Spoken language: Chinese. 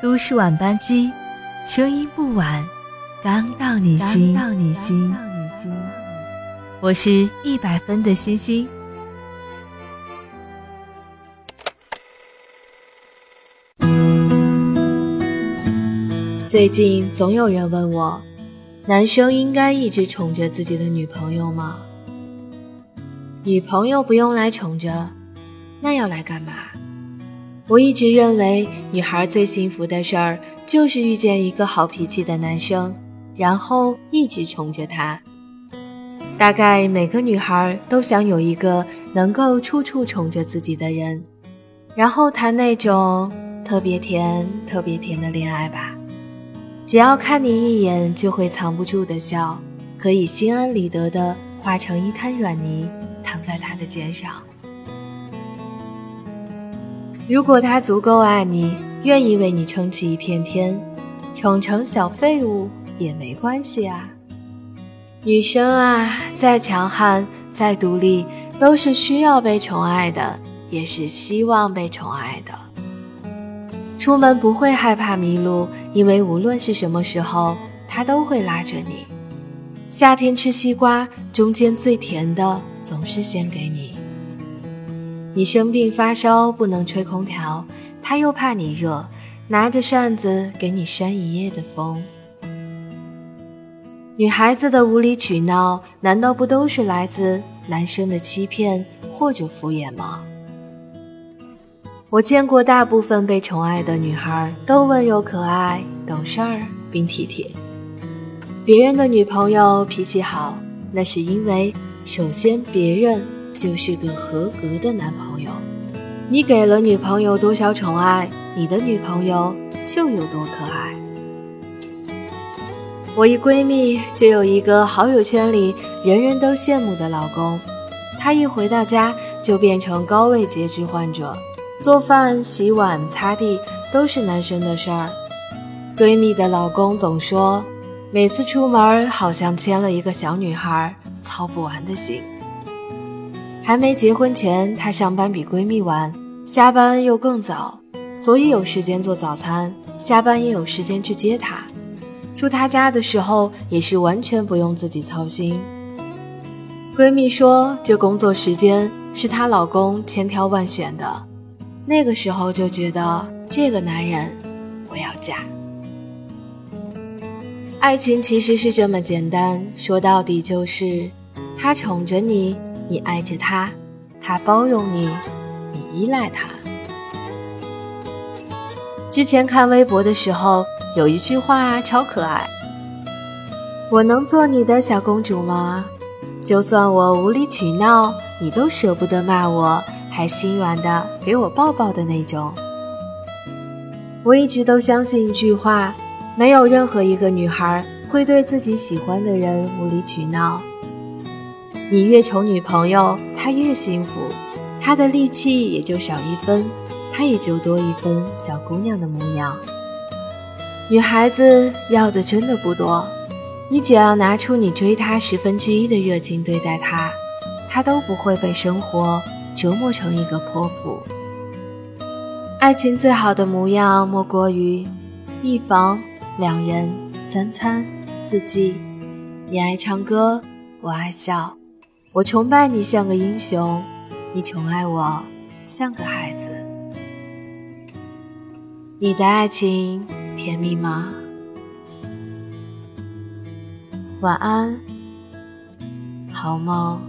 都市晚班机，声音不晚，刚到你心。到你心。我是一百分的星星。最近总有人问我，男生应该一直宠着自己的女朋友吗？女朋友不用来宠着，那要来干嘛？我一直认为，女孩最幸福的事儿就是遇见一个好脾气的男生，然后一直宠着他。大概每个女孩都想有一个能够处处宠着自己的人，然后谈那种特别甜、特别甜的恋爱吧。只要看你一眼，就会藏不住的笑，可以心安理得的化成一滩软泥，躺在他的肩上。如果他足够爱你，愿意为你撑起一片天，宠成小废物也没关系啊。女生啊，再强悍、再独立，都是需要被宠爱的，也是希望被宠爱的。出门不会害怕迷路，因为无论是什么时候，他都会拉着你。夏天吃西瓜，中间最甜的总是先给你。你生病发烧不能吹空调，他又怕你热，拿着扇子给你扇一夜的风。女孩子的无理取闹，难道不都是来自男生的欺骗或者敷衍吗？我见过大部分被宠爱的女孩都温柔可爱、懂事儿并体贴。别人的女朋友脾气好，那是因为首先别人。就是个合格的男朋友，你给了女朋友多少宠爱，你的女朋友就有多可爱。我一闺蜜就有一个好友圈里人人都羡慕的老公，她一回到家就变成高位截肢患者，做饭、洗碗、擦地都是男生的事儿。闺蜜的老公总说，每次出门好像牵了一个小女孩，操不完的心。还没结婚前，她上班比闺蜜晚，下班又更早，所以有时间做早餐，下班也有时间去接她。住她家的时候，也是完全不用自己操心。闺蜜说，这工作时间是她老公千挑万选的，那个时候就觉得这个男人我要嫁。爱情其实是这么简单，说到底就是他宠着你。你爱着他，他包容你，你依赖他。之前看微博的时候，有一句话超可爱：“我能做你的小公主吗？就算我无理取闹，你都舍不得骂我，还心软的给我抱抱的那种。”我一直都相信一句话：没有任何一个女孩会对自己喜欢的人无理取闹。你越宠女朋友，她越幸福，她的力气也就少一分，她也就多一分小姑娘的模样。女孩子要的真的不多，你只要拿出你追她十分之一的热情对待她，她都不会被生活折磨成一个泼妇。爱情最好的模样莫过于一房两人三餐四季，你爱唱歌，我爱笑。我崇拜你像个英雄，你宠爱我像个孩子。你的爱情甜蜜吗？晚安，好梦。